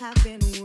have been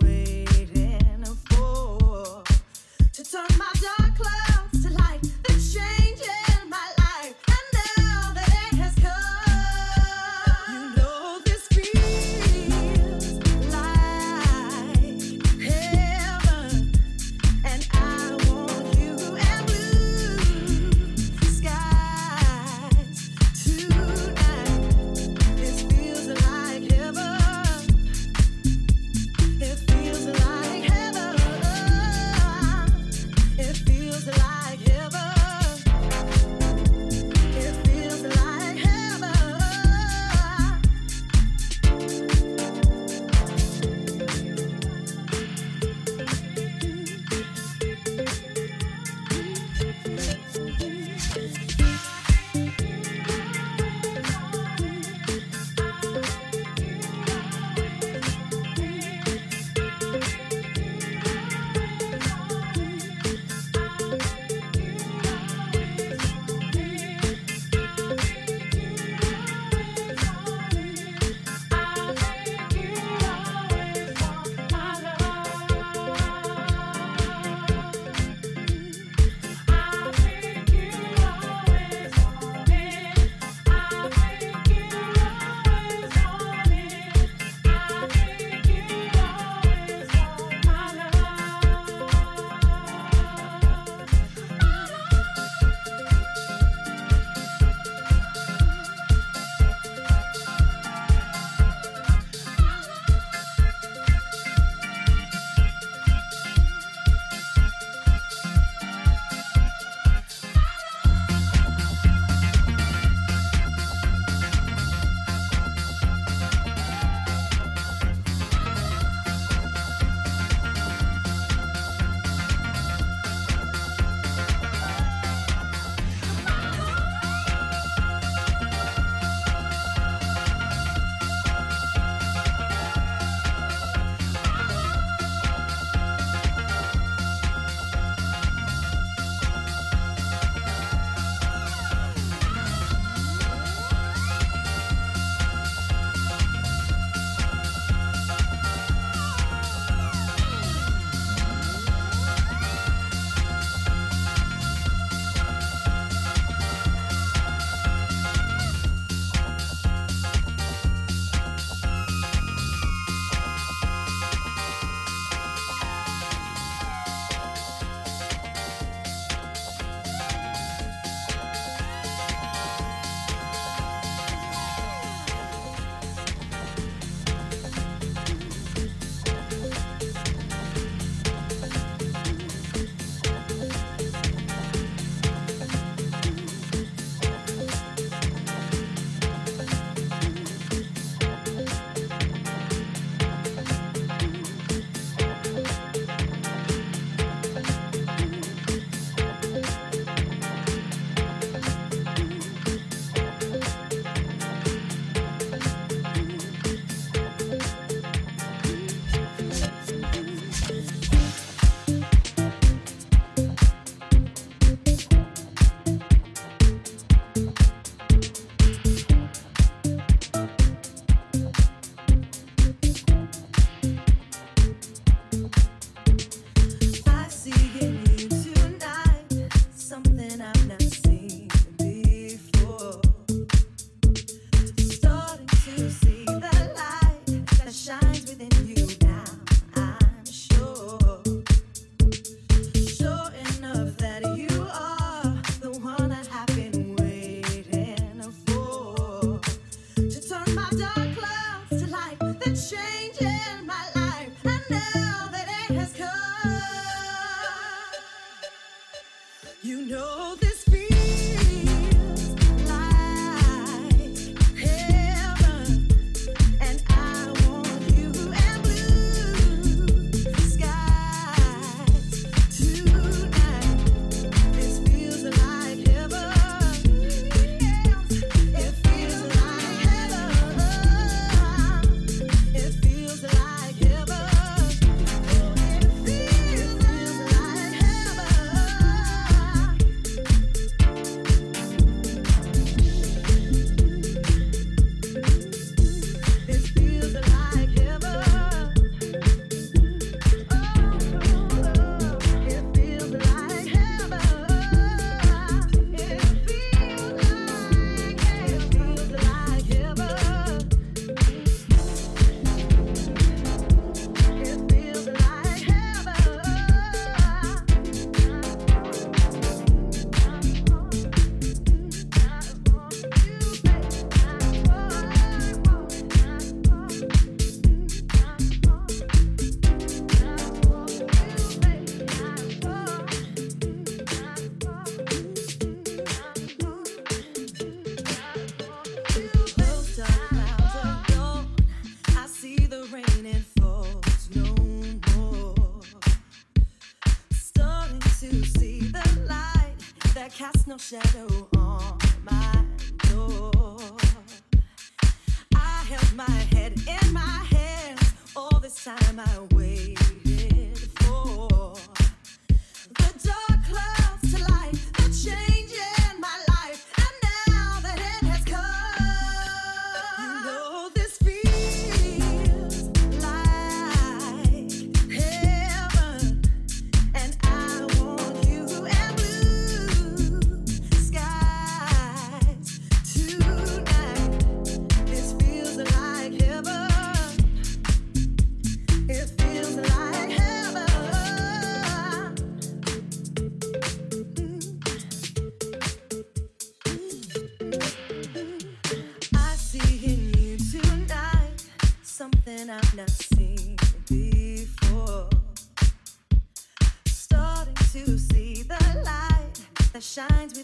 has